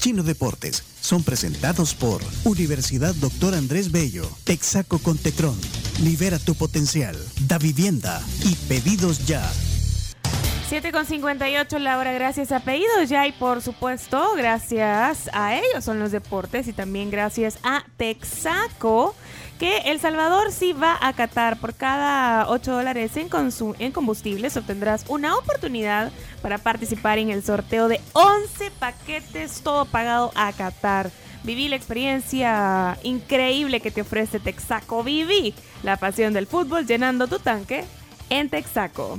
Chino Deportes son presentados por Universidad Doctor Andrés Bello, Texaco con Tecron, Libera tu potencial, Da Vivienda y Pedidos Ya. 7 con 58 la hora, gracias a Pedidos Ya y por supuesto, gracias a ellos son los deportes y también gracias a Texaco que El Salvador sí va a Qatar. Por cada 8 dólares en, en combustibles obtendrás una oportunidad para participar en el sorteo de 11 paquetes, todo pagado a Qatar. Viví la experiencia increíble que te ofrece Texaco. Viví la pasión del fútbol llenando tu tanque en Texaco.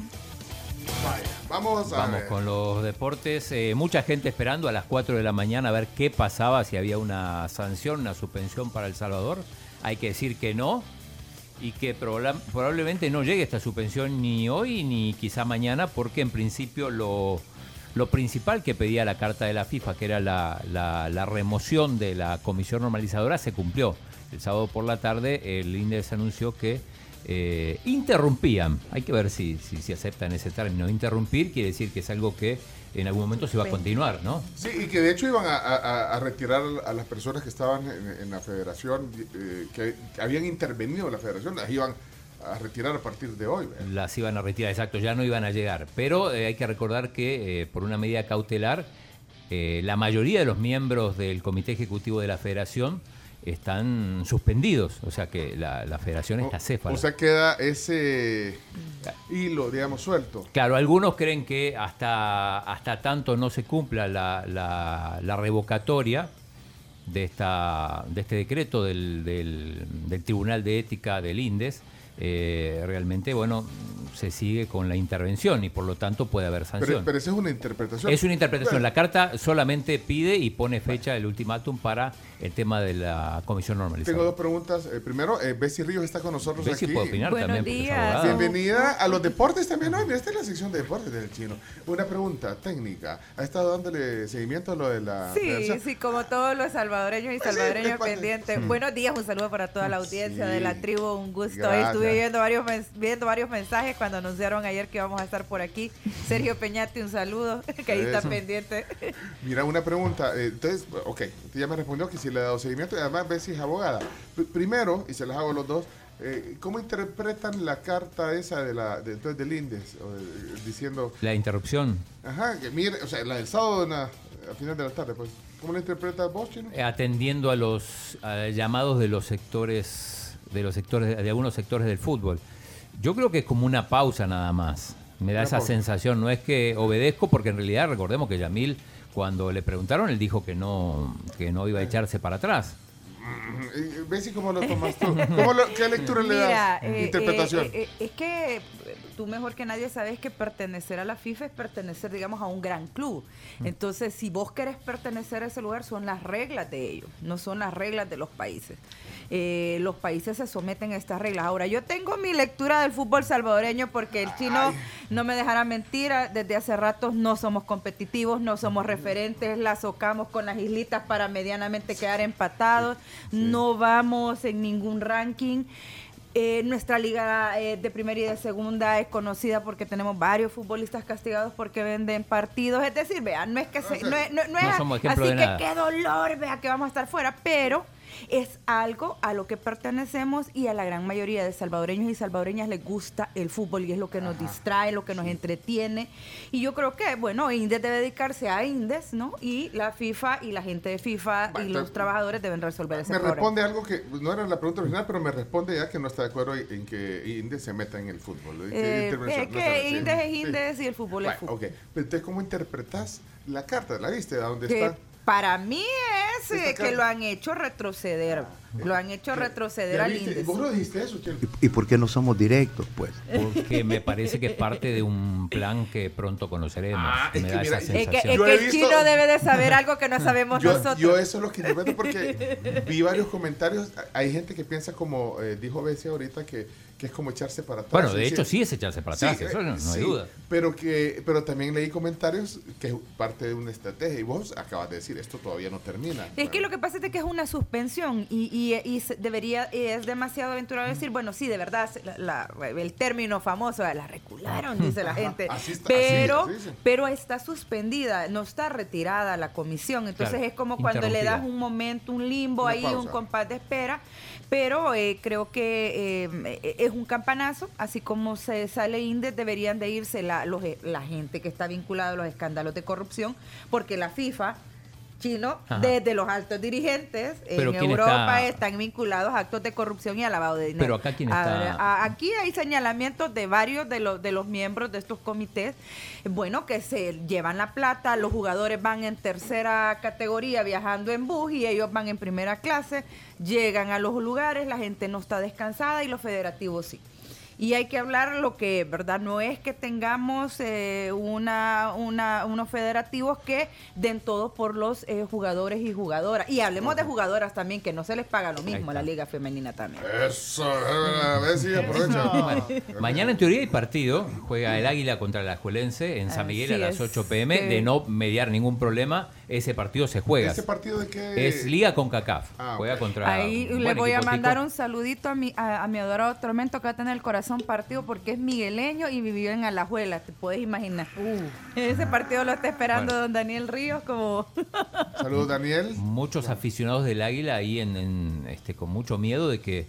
vamos Vamos con los deportes. Eh, mucha gente esperando a las 4 de la mañana a ver qué pasaba, si había una sanción, una suspensión para El Salvador hay que decir que no y que probablemente no llegue esta suspensión ni hoy ni quizá mañana porque en principio lo, lo principal que pedía la carta de la FIFA, que era la, remoción de la comisión normalizadora, se cumplió. El sábado por la tarde el INDES anunció que eh, interrumpían, hay que ver si, si, si aceptan ese término, interrumpir quiere decir que es algo que en algún momento se iba a continuar, ¿no? Sí, y que de hecho iban a, retirar a las personas que estaban en, la federación, eh, que, habían intervenido en la federación, las iban a retirar a partir de hoy. Las iban a retirar, exacto, ya no iban a llegar. Pero eh, hay que recordar que eh, por una medida cautelar, la mayoría de los miembros del Comité Ejecutivo de la Federación están suspendidos, o sea que la, federación está céfala. O sea, queda ese hilo, digamos, suelto. Claro, algunos creen que hasta, hasta tanto no se cumpla la, la, revocatoria de, esta, de este decreto del, del, Tribunal de Ética del INDES, eh, realmente, bueno, se sigue con la intervención y por lo tanto puede haber sanción. Pero, esa es una interpretación. Es una interpretación. La carta solamente pide y pone fecha del ultimátum para el tema de la comisión normalizada. Tengo dos preguntas. Eh, primero, eh, Bessie Ríos está con nosotros Bessie aquí. puede opinar también. Días. Bienvenida a los deportes también hoy. Esta es la sección de deportes del chino. Una pregunta técnica. ¿Ha estado dándole seguimiento a lo de la... Sí, sí, como todos los salvadoreños y pues salvadoreños pendientes. Mm. Buenos días, un saludo para toda la audiencia de la tribu. Un gusto. Estuve viendo varios, viendo varios mensajes cuando anunciaron ayer que íbamos a estar por aquí. Sergio Peñate, un saludo, que ahí está pendiente. Mira, una pregunta. Eh, entonces, ok, usted ya me respondió que si le ha dado seguimiento y además si es abogada. primero, y se las hago a los dos, eh, ¿Cómo interpretan la carta esa de la de, del INDES? diciendo... La interrupción. Ajá, que mire, o sea, la del sábado a final de la tarde, pues. ¿Cómo la interpreta vos, Chino? Eh, atendiendo a los llamados de los sectores de los sectores, de algunos sectores del fútbol. Yo creo que es como una pausa nada más. Me da esa sensación. No es que obedezco, porque en realidad recordemos que Yamil, cuando le preguntaron, él dijo que no, que no iba a echarse para atrás. ¿Ves y cómo lo tomas tú? ¿Qué lectura le das? Eh, Interpretación. Eh, eh, es que tú mejor que nadie sabes que pertenecer a la FIFA es pertenecer, digamos, a un gran club. Mm. Entonces, si vos querés pertenecer a ese lugar, son las reglas de ellos, no son las reglas de los países. Los países se someten a estas reglas. Ahora, yo tengo mi lectura del fútbol salvadoreño porque el chino no me dejará mentir, desde hace rato no somos competitivos, no somos referentes, la socamos con las islitas para medianamente quedar empatados no vamos en ningún ranking. Eh, nuestra liga eh, de primera y de segunda es conocida porque tenemos varios futbolistas castigados porque venden partidos. Es decir, vean, no es que no, es, así que qué dolor, vea que vamos a estar fuera, pero es algo a lo que pertenecemos y a la gran mayoría de salvadoreños y salvadoreñas les gusta el fútbol y es lo que nos distrae, lo que nos entretiene. Y yo creo que, bueno, Indes debe dedicarse a Indes, ¿no? Y la FIFA y la gente de FIFA y los trabajadores deben resolver ese problema. Me responde algo que no era la pregunta original, pero me responde ya que no está de acuerdo en que Indes se meta en el fútbol. Eh, es que Indes es Indes y el fútbol es fútbol. Ok, entonces, ¿cómo interpretas la carta? ¿La viste? ¿A dónde está? Para mí es que lo han hecho retroceder. Lo han hecho retroceder al índice. ¿Vos lo dijiste eso, ¿Y, ¿Y por qué no somos directos, pues? Porque me parece que es parte de un plan que pronto conoceremos. Ah, es me que da mira, esa Es que, es que el visto- chino debe de saber algo que no sabemos Yo, nosotros. yo eso es lo que interpreto porque vi varios comentarios. Hay gente que piensa como eh, dijo Bessie ahorita que, que es como echarse para atrás. Bueno, de hecho sí es echarse para sí, atrás, eso no, no sí, hay duda. Pero, que, pero también leí comentarios que es parte de una estrategia. Y vos acabas de decir, esto todavía no termina. Es que lo que pasa es que es una suspensión y, y, y debería, es demasiado aventurado decir, bueno, sí, de verdad, se- la- la- el término famoso, la recularon, dice la gente, Así está, pero, así, así dice. pero está suspendida, no está retirada la comisión, entonces Claro, es como cuando le das un momento, un limbo Una ahí, un compás de espera, pero eh, creo que eh, es un campanazo, así como se sale INDE, deberían de irse la, los, la gente que está vinculada a los escándalos de corrupción, porque la FIFA chino, Ajá. desde los altos dirigentes en ¿quién Europa está- están vinculados a actos de corrupción y a lavado de dinero. Pero acá ¿quién está? a- aquí hay señalamientos de varios de los de los miembros de estos comités, bueno, que se llevan la plata, los jugadores van en tercera categoría viajando en bus y ellos van en primera clase, llegan a los lugares, la gente no está descansada y los federativos sí. Y hay que hablar lo que, ¿verdad? No es que tengamos eh, una, una, unos federativos que den todo por los eh, jugadores y jugadoras. Y hablemos de jugadoras también, que no se les paga lo mismo a la liga femenina también. Eso, a ver si aprovecha. Mañana en teoría hay partido, juega el Águila contra la Juelense en San Miguel a las es. 8 pm, Que- de no mediar ningún problema, ese partido se juega. ¿Ese partido de qué? Es Liga con CACAF, Ah, juega contra Ahí le voy a mandar tico. un saludito a mi, a, a mi adorado Tormento que va a tener el corazón partido porque es migueleño y vivió en Alajuela, te puedes imaginar. Ese partido lo está esperando Bueno. don Daniel Ríos como... Saludos, Daniel. muchos aficionados del Águila ahí en, en, este, con mucho miedo de que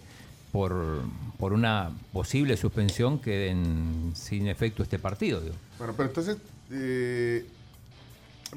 por, por una posible suspensión queden sin efecto este partido. digo. Bueno, pero entonces. eh,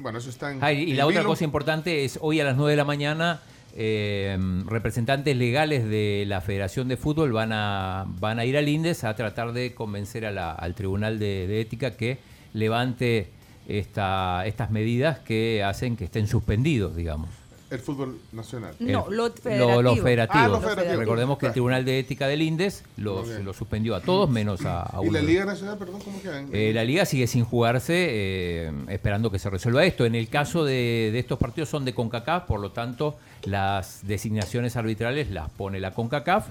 bueno, eso está en. Ah, y en la otra cosa importante es hoy a las 9 de la mañana eh, representantes legales de la Federación de Fútbol van a, van a ir al INDES a tratar de convencer a la- al Tribunal de, de Ética que levante esta, estas medidas que hacen que estén suspendidos, digamos. El fútbol nacional. No, El- lo lo- federativo. los federativos. Ah, federativos. Recordemos que el. Tribunal de Ética del INDES los, los suspendió a todos menos a, a ¿Y uno. la Liga Nacional, perdón, cómo quedan? Eh, la liga sigue sin jugarse, eh, esperando que se resuelva esto. En el caso de, de estos partidos son de CONCACAF, por lo tanto, las designaciones arbitrales las pone la CONCACAF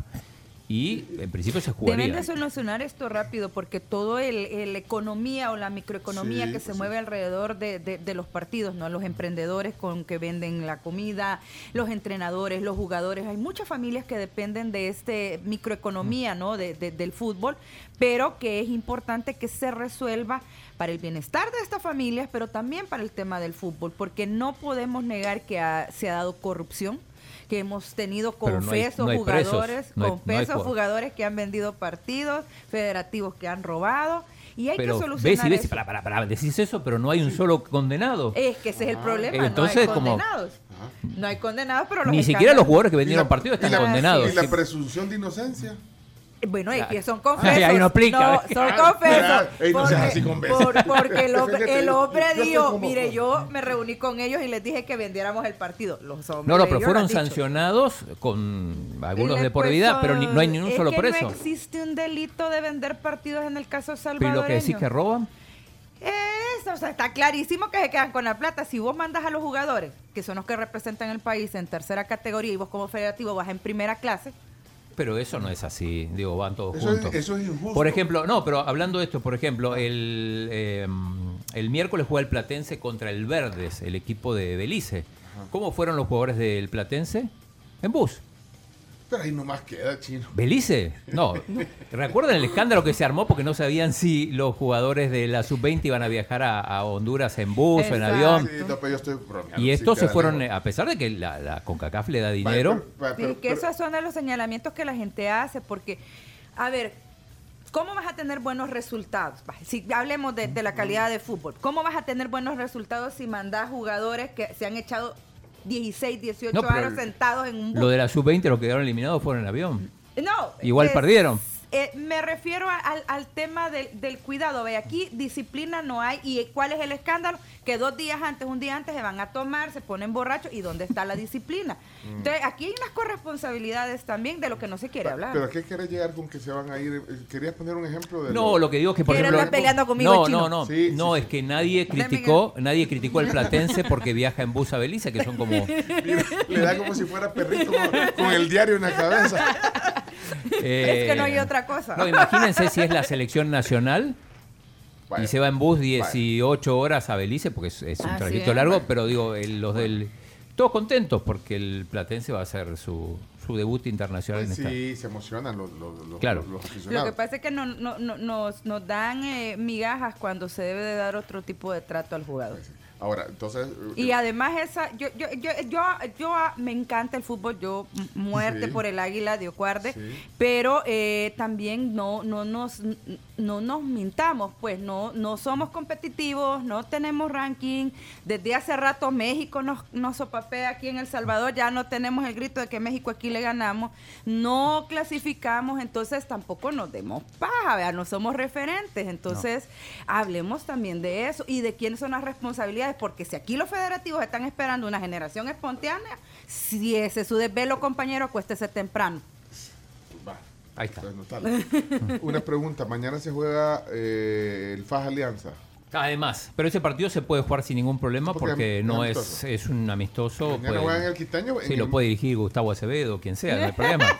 y en principio se Deben jugaría. de solucionar esto rápido porque todo el, el economía o la microeconomía Sí, que se pues mueve alrededor de, de- de los partidos, ¿no? Los emprendedores con que venden la comida, los entrenadores, los jugadores. Hay muchas familias que dependen de este microeconomía, ¿no? De- de- del fútbol, pero que es importante que se resuelva para el bienestar de estas familias, pero también para el tema del fútbol, porque no podemos negar que ha- se ha dado corrupción que hemos tenido Pero no hay- confesos no hay presos, jugadores, no hay- no hay confesos jugadores. jugadores que han vendido partidos, federativos que han robado y hay Pero que ves solucionar y ves, eso. para, para, para, decís eso, pero no hay un solo condenado. Es que ese es el problema, Entonces, no hay como- condenados. No hay condenados, pero los Ni siquiera los jugadores que vendieron partidos están y la- condenados. Y la presunción de inocencia. Bueno, es que son confesos. ahí no aplica, No, ¿ves? son confesos. no porque- así por- porque el hombre, el dijo, mire, yo me reuní con ellos y les dije que vendiéramos el partido. Los hombres No, no, pero fueron sancionados con algunos de por vida, puso- pero ni- no hay ni un solo que preso. No existe un delito de vender partidos en el caso Pero salvadoreño. lo que decís que roban. Eso, o sea, está clarísimo que se quedan con la plata. Si vos mandas a los jugadores, que son los que representan el país en tercera categoría, y vos como federativo vas en primera clase, Pero eso no es así, digo, van todos Eso es, juntos. eso es injusto. Por ejemplo, no, pero hablando de esto, por ejemplo, el, eh, el miércoles juega el Platense contra el Verdes, el equipo de Belice. ¿Cómo fueron los jugadores del Platense? En bus. Pero ahí nomás queda, chino. ¿Belice? No. ¿Recuerdan el escándalo que se armó porque no sabían si los jugadores de la sub-20 iban a viajar a, a Honduras en bus o en avión? Sí, no, pero yo estoy bromeando. Y sí, estos se fueron, a pesar de que la, la CONCACAF le da Vale, dinero, pero- pero- Sí, que pero- esos son de los señalamientos que la gente hace, porque, a ver, ¿cómo vas a tener buenos resultados? Si hablemos de, de la calidad de fútbol, ¿cómo vas a tener buenos resultados si mandás jugadores que se han echado 16, 18 No, años sentados en un bus? lo de la sub-20 los que quedaron eliminados fueron en avión. No. Igual es- perdieron. Eh, me refiero a- al, al tema del, del cuidado. Ve, aquí disciplina no hay. ¿Y cuál es el escándalo? Que dos días antes, un día antes, se van a tomar, se ponen borrachos. ¿Y dónde está la disciplina? Mm. Entonces, aquí hay unas corresponsabilidades también de lo que no se quiere hablar. ¿Pero a qué querés llegar con que se van a ir? Eh, ¿Querías poner un ejemplo de No, lo que digo es que por ejemplo andar peleando conmigo no, el chino. no, no, Sí, no sí, es que nadie criticó, nadie criticó el platense porque viaja en bus a Belice, que son como Le da como si fuera perrito con, con el diario en la cabeza. Eh, es que no hay otra cosa. No, imagínense si es la selección nacional y se va en bus 18 horas a Belice porque es, es un Así trayecto es. largo, pero digo, el- los del todos contentos porque el platense va a hacer su, su debut internacional en esta. Sí, se emocionan los, los, los- Claro. los Lo que pasa es que no, no- no- nos, nos dan eh, migajas cuando se debe de dar otro tipo de trato al jugador. Ahora, entonces... eh, Y además esa, yo, yo, yo, yo, yo, ah, me encanta el fútbol, yo muerte Sí. por el águila de Ocuarde, Sí. pero eh, también no, no nos no nos mintamos, pues no, no somos competitivos, no tenemos ranking. Desde hace rato México nos, nos sopapea aquí en El Salvador, ya no tenemos el grito de que México aquí le ganamos, no clasificamos, entonces tampoco nos demos paja, ¿vea? no somos referentes, entonces hablemos también de eso y de quiénes son las responsabilidades, porque si aquí los federativos están esperando una generación espontánea, si ese es su desvelo, compañero, acuéstese temprano. Va. Ahí está. Tal. Una pregunta. Mañana se juega eh, el FAS Alianza. Además, pero ese partido se puede jugar sin ningún problema Porque no es, es un amistoso. Mañana puede- juegan en el Quitaño. sí, en lo puede dirigir Gustavo Acevedo, quien sea, no hay problema.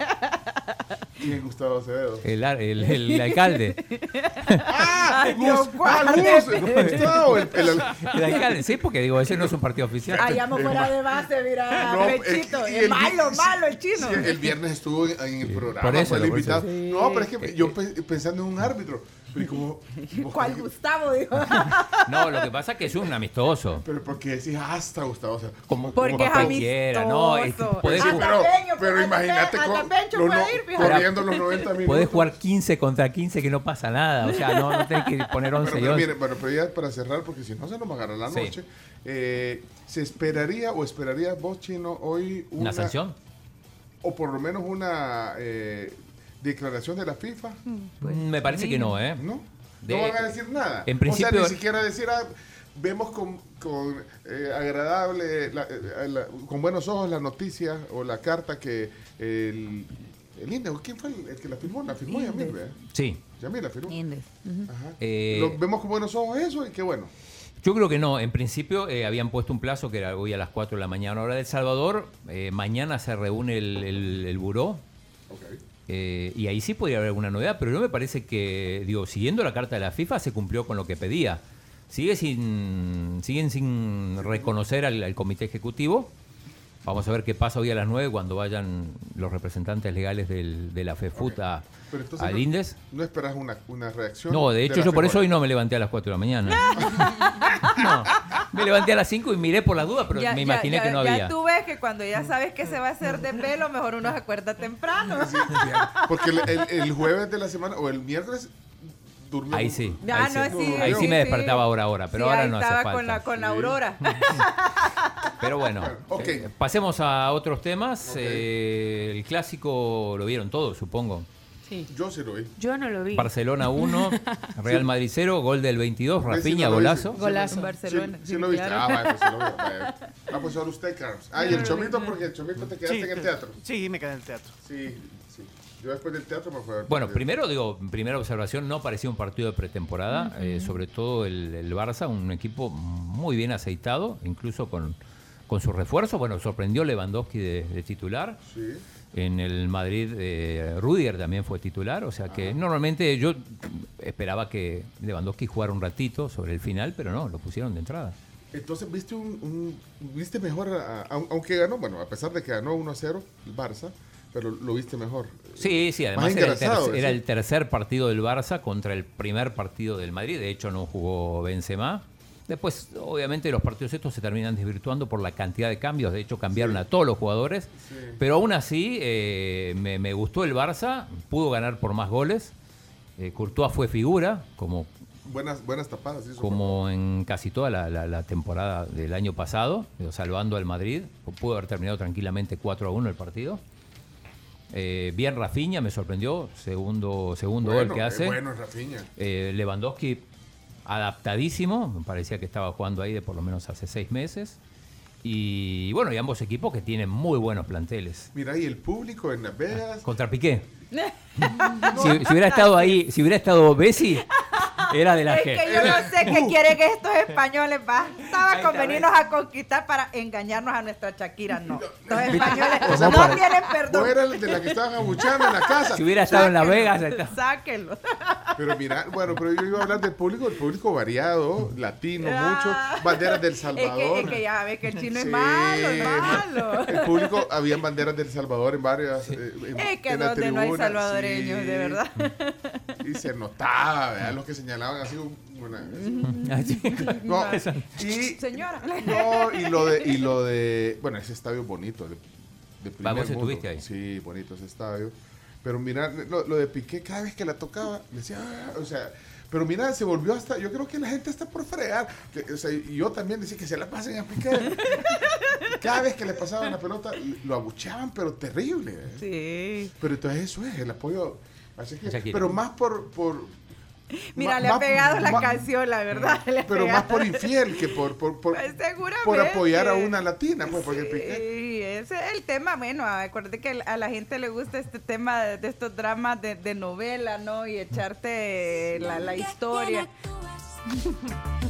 ¿Quién es Gustavo Acevedo? El, ar- el- el alcalde. ¡Ah! Ah, Gustavo, el- el- El alcalde, sí, porque digo, ese no es un partido oficial. Allá fuera de base, mira, No, Rechito. eh, y Es el malo, malo el chino. Sí, el viernes estuvo en, en el programa. por eso, fue el por eso. No, pero es que yo pe- pensando en un árbitro. Pero, ¿y cómo- cómo- ¿Cuál Gustavo? Dijo. No, lo que pasa es que es un amistoso. pero porque decís hasta Gustavo. O sea, Como, Porque como es cualquiera, ¿no? Es amistoso. sí, pero, pero hasta imagínate con- no- ir, los 90 minutos. podés jugar 15 contra 15 que no pasa nada. O sea, no, no tenés que poner 11 Pero, y pero 11. mire, bueno, pero ya para cerrar, porque si no se nos va a agarrar la Sí. noche, eh, ¿se esperaría o esperarías vos, Chino, hoy una, ¿Una sanción? o por lo menos una eh, declaración de la FIFA? Mm, Me parece que no, ¿eh? ¿No? De- no van a decir nada. en o principio- sea, ni siquiera decir, ah, vemos con, con eh, agradable, la- la- con buenos ojos la noticia o la carta que el, el INDE, ¿quién fue el, el que la firmó? La firmó Yamil, ¿verdad? Sí. Yamil la firmó. Indes. Ajá. Eh, Lo- vemos con buenos ojos eso y qué bueno. Yo creo que no. En principio eh, habían puesto un plazo que era hoy a las 4 de la mañana, hora de El Salvador. Eh, mañana se reúne el, el, el buró. Ok. eh, y ahí sí podría haber alguna novedad, pero no me parece que, digo, siguiendo la carta de la FIFA se cumplió con lo que pedía. Sigue sin, siguen sin reconocer al, al comité ejecutivo. Vamos a ver qué pasa hoy a las 9 cuando vayan los representantes legales del, de la FEFUT a, al no- INDES. ¿No esperas una, una reacción? No, de hecho la yo por eso hoy no me levanté a las 4 de la mañana. No, me levanté a las 5 y miré por las dudas, pero Ya- me ya- imaginé ya- que no ya había. tú ves que cuando ya sabes que se va a hacer de pelo, mejor uno se acuerda temprano. Sí, porque el, el- el jueves de la semana o el miércoles durmió. Ahí sí. No, sí, sí, ahí sí sí, me sí. despertaba ahora ahora, pero Sí, ahora ahí no hace estaba falta. con la, con la Sí. aurora. Pero bueno, eh, pasemos a otros temas. Eh, el clásico lo vieron todos, supongo. Yo sí lo vi. Yo no lo vi. Barcelona 1, Real Madrid 0, gol del 22, Ves si Rafinha, no lo golazo. Golazo. Sí, Barcelona, Sí, sí sí, lo viste. Ah, pues sí lo vi. Ah, pues ahora usted, Carlos. Ah, y el chomito, porque el chomito te quedaste en el teatro. Sí, me quedé en el teatro. Sí, sí. Yo después del teatro me fui a ver Bueno, primero digo, primera observación, no parecía un partido de pretemporada, eh, sobre todo el, el Barça, un equipo muy bien aceitado, incluso con, con su refuerzo. Bueno, sorprendió Lewandowski de, de titular. Sí. En el Madrid, eh, Rudiger también fue titular, o sea que normalmente yo esperaba que Lewandowski jugara un ratito sobre el final, pero no, lo pusieron de entrada. Entonces, ¿viste un, un- viste mejor, a- a- aunque ganó, bueno, a pesar de que ganó 1 a 0 el Barça, pero lo viste mejor. Sí, sí, además Más era el, tercer, era sí. el tercer partido del Barça contra el primer partido del Madrid. De hecho, no jugó Benzema. Después, obviamente, los partidos estos se terminan desvirtuando por la cantidad de cambios. De hecho, cambiaron a todos los jugadores. Pero aún así, eh, me, me gustó el Barça. Pudo ganar por más goles. Eh, Courtois fue figura, como, Buenas, buenas tapadas. hizo como en casi toda la, la- la temporada del año pasado, salvando al Madrid. Pudo haber terminado tranquilamente 4 a 1 el partido. Eh, bien Rafinha, me sorprendió, segundo, segundo Bueno, gol que hace. bueno, Rafinha. Eh, Lewandowski adaptadísimo, me parecía que estaba jugando ahí de por lo menos hace seis meses. Y bueno, y ambos equipos que tienen muy buenos planteles. Mira, y el público en Las Vegas. Contra Piqué. Si, si hubiera estado ahí, si hubiera estado Bessi, era de la Es gente. que yo no sé qué quieren estos españoles. Bastaba con venirnos a conquistar para engañarnos a nuestra Shakira. No. Los españoles ¿Cómo no para- tienen No perdón. era el de la que estaban abuchando en la casa. Si hubiera estado en Las Vegas. Sáquenlo. Pero mira, bueno, pero yo iba a hablar del público, el público variado, latino Ah. mucho, banderas del Es Salvador. que, es que ya ves que el chino es Sí. malo, es malo. El público, habían banderas del Salvador en varias. eh, en- Es que en la donde no hay salvadoreños, sí. de verdad. Y se notaba, ¿verdad? Los que señalaban así. un- una- Así. No, y, Señora. no, y lo de, y lo de, bueno, ese estadio es bonito. De, de primer Vamos, mundo. estuviste ahí. Sí, bonito ese estadio. Pero mira, lo, lo de Piqué, cada vez que la tocaba, le decía, "Ah", o sea, pero mira, se volvió hasta, yo creo que la gente está por fregar. Que, o sea, y yo también decía que se la pasen a Piqué. cada vez que le pasaban la pelota, lo abucheaban, pero terrible. ¿eh? Sí. Pero entonces eso es, el apoyo. Así que, Shakira. pero más por, por Mira, ma- le ha más- pegado la ma- canción, la verdad. le ha Pero más por infiel que por, por, por, Pues por apoyar a una latina, pues, porque Piqué. Sí, ese es el tema. Bueno, acuérdate que a la gente le gusta este tema de, de estos dramas de, de novela, ¿no? Y echarte la, la historia.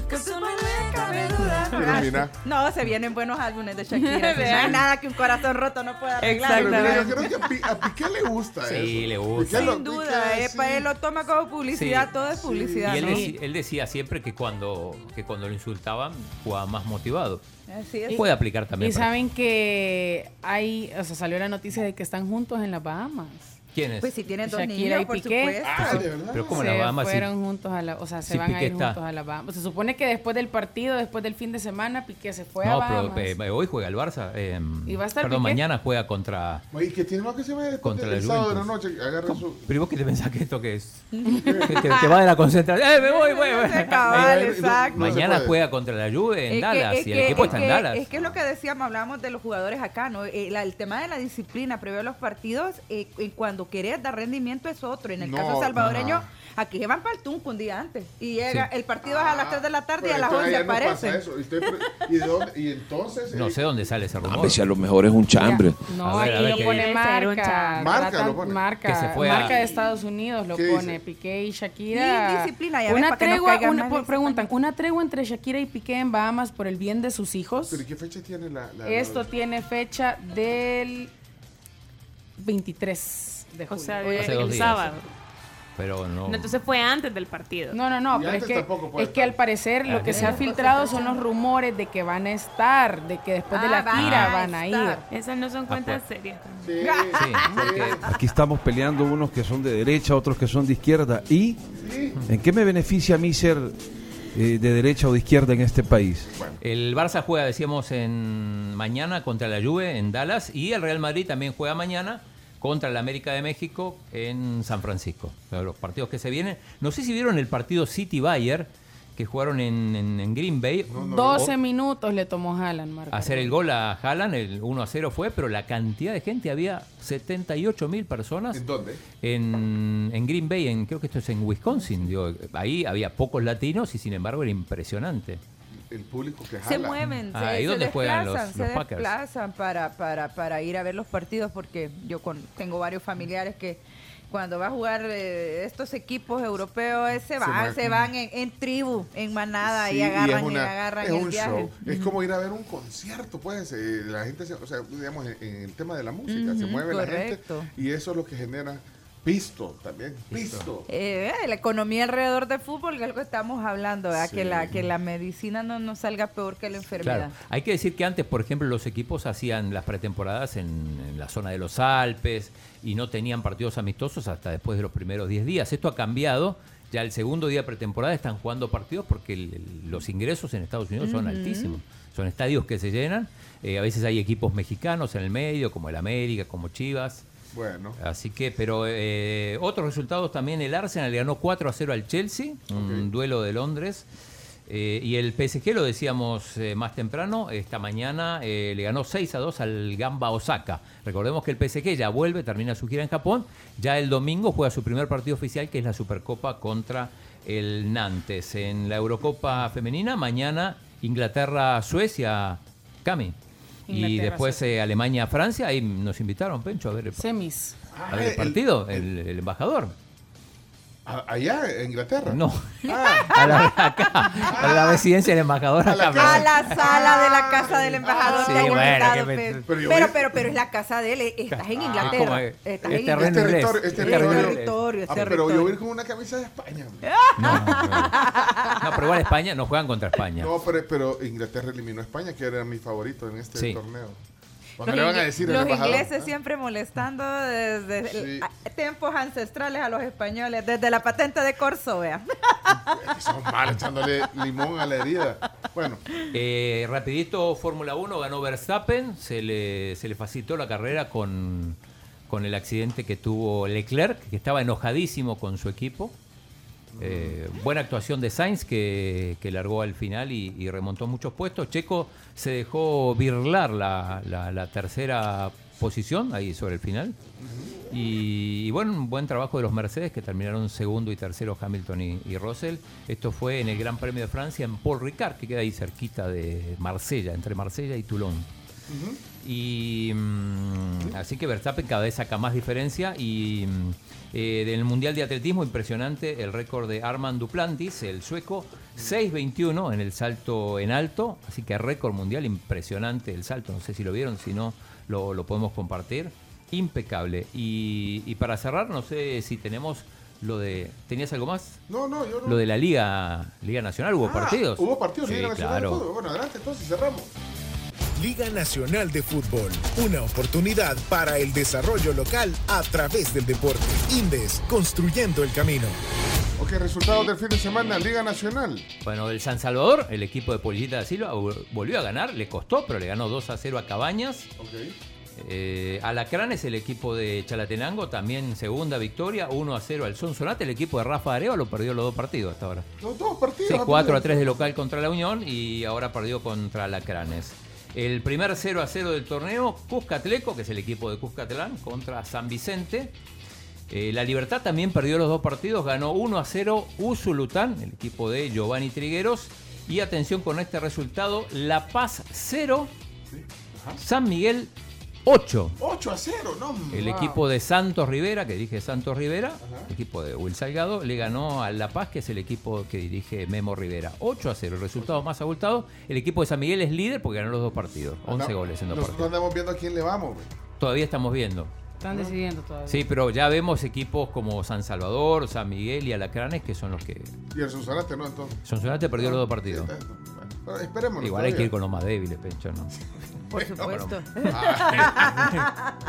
Que no le cabe duda. Pero mira. No, se vienen buenos álbumes de Shakira. no hay nada que un corazón roto no pueda arreglar. Pero mira, yo Exactamente. creo que a, Piqué le gusta Sí, eso. le gusta. Lo- Sin duda, Piqué, eh, sí. él lo toma como publicidad, Sí. todo es publicidad. Y él, ¿no? él decía siempre que cuando, que cuando lo insultaban jugaba más motivado. Así es. Puede aplicar también. Y saben que hay, o sea, salió la noticia de que están juntos en las Bahamas. ¿Quién es? Pues si tienen dos Shakira niños, y por Piqué. supuesto. Ah, de verdad. Pero como se la Bahamas fueron juntos a la, o sea, se Sí, van a Piqué ir está. juntos a la Bahamas. Se supone que después del partido, después del fin de semana, Piqué se fue a No, Bahamas. pero eh, hoy juega el Barça. eh, ¿Y va a estar perdón, Piqué? mañana juega contra. Oye, que tiene más que se ve Contra del la sábado de la Juventus. noche. Agarra su. Pero ¿y vos qué te pensás que esto que es? que te, te va de la concentración. ¡Eh, me voy, Eh, no- exacto. no Mañana juega contra la Juve en Dallas y el equipo es está en Dallas. Es que es lo que decíamos, hablábamos de los jugadores acá, ¿no? Eh, el tema de la disciplina previo a los partidos, eh, y cuando querés dar rendimiento es otro. En el No, caso salvadoreño, ajá. aquí se van para el Tunco un día antes. Y llega, Sí. el partido es a las 3 de la tarde y a las entonces 11 allá no pasa aparecen. eso. Y, estoy pre- ¿y de dónde? Y entonces. No eh, sé dónde sale ese A rumor. ver si a lo mejor es un chambre. No, A ver, aquí ver lo pone marca. Marca tratan- lo pone. marca, Que se fue a- de Estados Unidos lo ¿Qué pone. dice? Piqué y Shakira. Y disciplina, ya una no tregua, una- preguntan, una tregua entre Shakira y Piqué en Bahamas por el bien de sus hijos. ¿Pero qué fecha tiene la.? la- Esto la- tiene fecha del 23 de O julio. sea, Hace el días. sábado. Pero no. No, Entonces fue antes del partido. No, no, no, Y pero es que, es que al parecer lo que se ha filtrado son los rumores de que van a estar, de que después de Ah, la van gira a van a ir. Esas no son cuentas pues. serias. Sí, Sí, porque Aquí estamos peleando unos que son de derecha, otros que son de izquierda. ¿Y en qué me beneficia a mí ser eh, de derecha o de izquierda en este país? el Barça juega, decíamos, en mañana contra la Juve en Dallas y el Real Madrid también juega mañana contra el América de México en San Francisco. O sea, los partidos que se vienen. No sé si vieron el partido City Bayer que jugaron en, en- en Green Bay. 12 minutos le tomó Haaland, Marco. hacer el gol a Haaland, el 1 a 0 fue, pero la cantidad de gente, había 78 mil personas ¿En dónde? en, en Green Bay, en, creo que esto es en Wisconsin. digo, ahí había pocos latinos y sin embargo era impresionante. El público que jala. Se mueven, Ah, se, ¿y se dónde juegan desplazan, los- se los desplazan para, para, para ir a ver los partidos porque yo con, tengo varios familiares que cuando va a jugar eh, estos equipos europeos eh, se van, se, van en, en tribu, en manada Sí, y agarran y, una- agarran es el un viaje. show. Es como ir a ver un concierto, pues. eh, la gente, se- o sea, digamos, en, en el tema de la música, se mueve correcto. la gente. Y eso es lo que genera pisto también. Pisto. Eh, la economía alrededor del fútbol, que es lo que estamos hablando, ¿verdad? Sí. que, la, que la medicina no nos salga peor que la enfermedad. Claro. Hay que decir que antes, por ejemplo, los equipos hacían las pretemporadas en, en la zona de los Alpes y no tenían partidos amistosos hasta después de los primeros 10 días. Esto ha cambiado. Ya el segundo día de pretemporada están jugando partidos porque el- los ingresos en Estados Unidos son altísimos. Son estadios que se llenan. Eh, a veces hay equipos mexicanos en el medio, como el América, como Chivas. Bueno. Así que, pero eh, otros resultados también, el Arsenal le ganó 4 a 0 al Chelsea, un duelo de Londres. Eh, y el PSG, lo decíamos eh, más temprano, esta mañana eh, le ganó 6 a 2 al Gamba Osaka. Recordemos que el PSG ya vuelve, termina su gira en Japón. Ya el domingo juega su primer partido oficial, que es la Supercopa contra el Nantes. En la Eurocopa femenina, mañana Inglaterra-Suecia, Cami. Y después Suecia. Alemania-Francia, ahí nos invitaron, Pencho, a ver el, Semis. a ver el partido, el, el embajador. Allá, en Inglaterra. No, Ah, a la, acá, a la residencia del embajador. A la acá. A la sala de la casa del embajador Sí, bueno, invitado, me- Pedro. Pero pero, pero, pero es la casa de él, eh, estás en Ah, Inglaterra. ¿cómo es? Estás Es en Es Inglaterra. inglés. territorio, es Es territorio. territorio, es Ah, pero yo voy a ir con una camisa de España. No, no, no, pero igual España, no juegan contra España. No, pero, pero Inglaterra eliminó a España, que era mi favorito en este Sí. torneo. Los, ¿Qué le van a decir los ingleses siempre molestando desde Sí. el- a- tiempos ancestrales a los españoles, desde la patente de corso, vea. Son malos echándole limón a la herida. Bueno, Eh, rapidito, Fórmula 1 ganó Verstappen, se le, se le facilitó la carrera con, con el accidente que tuvo Leclerc, que estaba enojadísimo con su equipo. Eh, buena actuación de Sainz que, que largó al final y, y remontó muchos puestos. Checo se dejó virlar la, la- la tercera posición ahí sobre el final. Y, y bueno, un buen trabajo de los Mercedes que terminaron segundo y tercero Hamilton y, y Russell. Esto fue en el Gran Premio de Francia en Paul Ricard, que queda ahí cerquita de Marsella, entre Marsella y Toulon. Y mm, así que Verstappen cada vez saca más diferencia y mm, eh, del Mundial de Atletismo impresionante el récord de Armand Duplantis, el sueco, 6.21 en el salto en alto, así que récord mundial impresionante el salto, no sé si lo vieron, si no lo, lo podemos compartir, impecable. Y, y para cerrar, no sé si tenemos lo de... ¿Tenías algo más? no, no, yo no. Lo de la Liga, Liga Nacional, ¿hubo Ah, partidos? Hubo partidos, Sí, Liga Nacional claro. Bueno, adelante, entonces cerramos. Liga Nacional de Fútbol, una oportunidad para el desarrollo local a través del deporte. Indes, construyendo el camino. Ok, resultados del fin de semana, Liga Nacional. Bueno, el San Salvador, el equipo de Policita da Silva, vol- volvió a ganar, le costó, pero le ganó 2 a 0 a Cabañas. Ok. Eh, Alacranes, el equipo de Chalatenango, también segunda victoria, 1 a 0 al Sonsonate. El equipo de Rafa Areva lo perdió los dos partidos hasta ahora. Los dos partidos. Sí, ha 4 a perdido. 3 de local contra la Unión y ahora perdió contra Alacranes. El primer 0 a 0 del torneo, Cuscatleco, que es el equipo de Cuscatlán, contra San Vicente. Eh, la Libertad también perdió los dos partidos, ganó 1 a 0 Usulután, el equipo de Giovanni Trigueros. Y atención con este resultado, La Paz 0, San Miguel 8. 8 a 0, no. El wow. equipo de Santos Rivera, que dirige Santos Rivera, el equipo de Will Salgado, le ganó a La Paz, que es el equipo que dirige Memo Rivera. 8 a 0, el resultado más abultado. El equipo de San Miguel es líder porque ganó los dos partidos. 11 Anda- goles en dos Nosotros partidos. andamos viendo a quién le vamos, güey. Todavía estamos viendo. Están decidiendo todavía. Sí, pero ya vemos equipos como San Salvador, San Miguel y Alacranes, que son los que... Y el Sonsonate, ¿no? Entonces. Sonsonate perdió los dos partidos. Bueno, esperemos. Igual hay que ir con los más débiles, Pencho, ¿no? Por supuesto.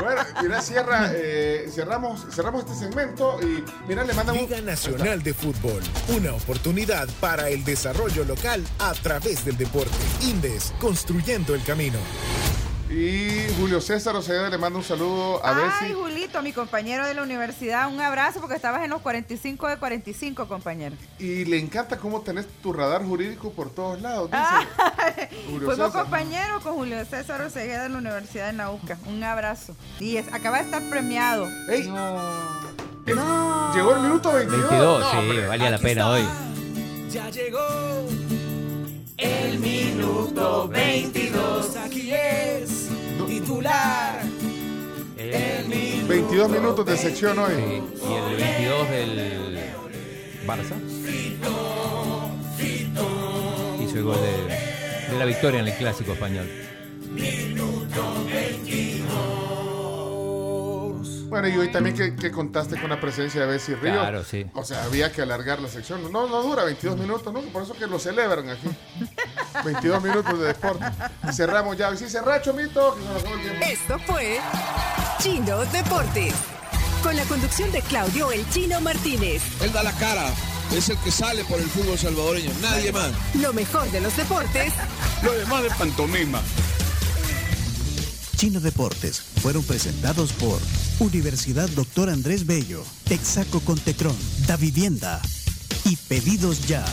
Bueno, mira, cierra, eh, cerramos, cerramos este segmento y mira, le mandan un... Liga Nacional de Fútbol, una oportunidad para el desarrollo local a través del deporte. Indes, construyendo el camino. Y Julio César Oceda le manda un saludo a ver Ay. Julito, mi compañero de la universidad, un abrazo porque estabas en los 45 de 45, compañero. Y le encanta cómo tenés tu radar jurídico por todos lados, dice Julio Fuimos compañeros con Julio César Osegueda de la Universidad de Nauca. Un abrazo. Y es- acaba de estar premiado. ¡Ey! El- Llegó el minuto 22. 22, No, sí, hombre. valía la pena hoy. Ya llegó el minuto 22. Aquí es titular. El minuto 22 minutos de sección hoy. Y el 22 del Barça. Hizo el gol de, de la victoria en el clásico español. Bueno, y hoy también que, que contaste con la presencia de Bessie Río. Claro, sí. O sea, había que alargar la sección. No, no dura 22 minutos, ¿no? Por eso que lo celebran aquí. 22 minutos de deporte. Cerramos ya. Y sí, cerra, Chomito. Esto fue Chino Deportes. Con la conducción de Claudio El Chino Martínez. Él da la cara, es el que sale por el fútbol salvadoreño, nadie más. Lo mejor de los deportes Lo demás de pantomima. Chino Deportes fueron presentados por Universidad Doctor Andrés Bello, Texaco con Tecron, Da Vivienda y Pedidos Ya.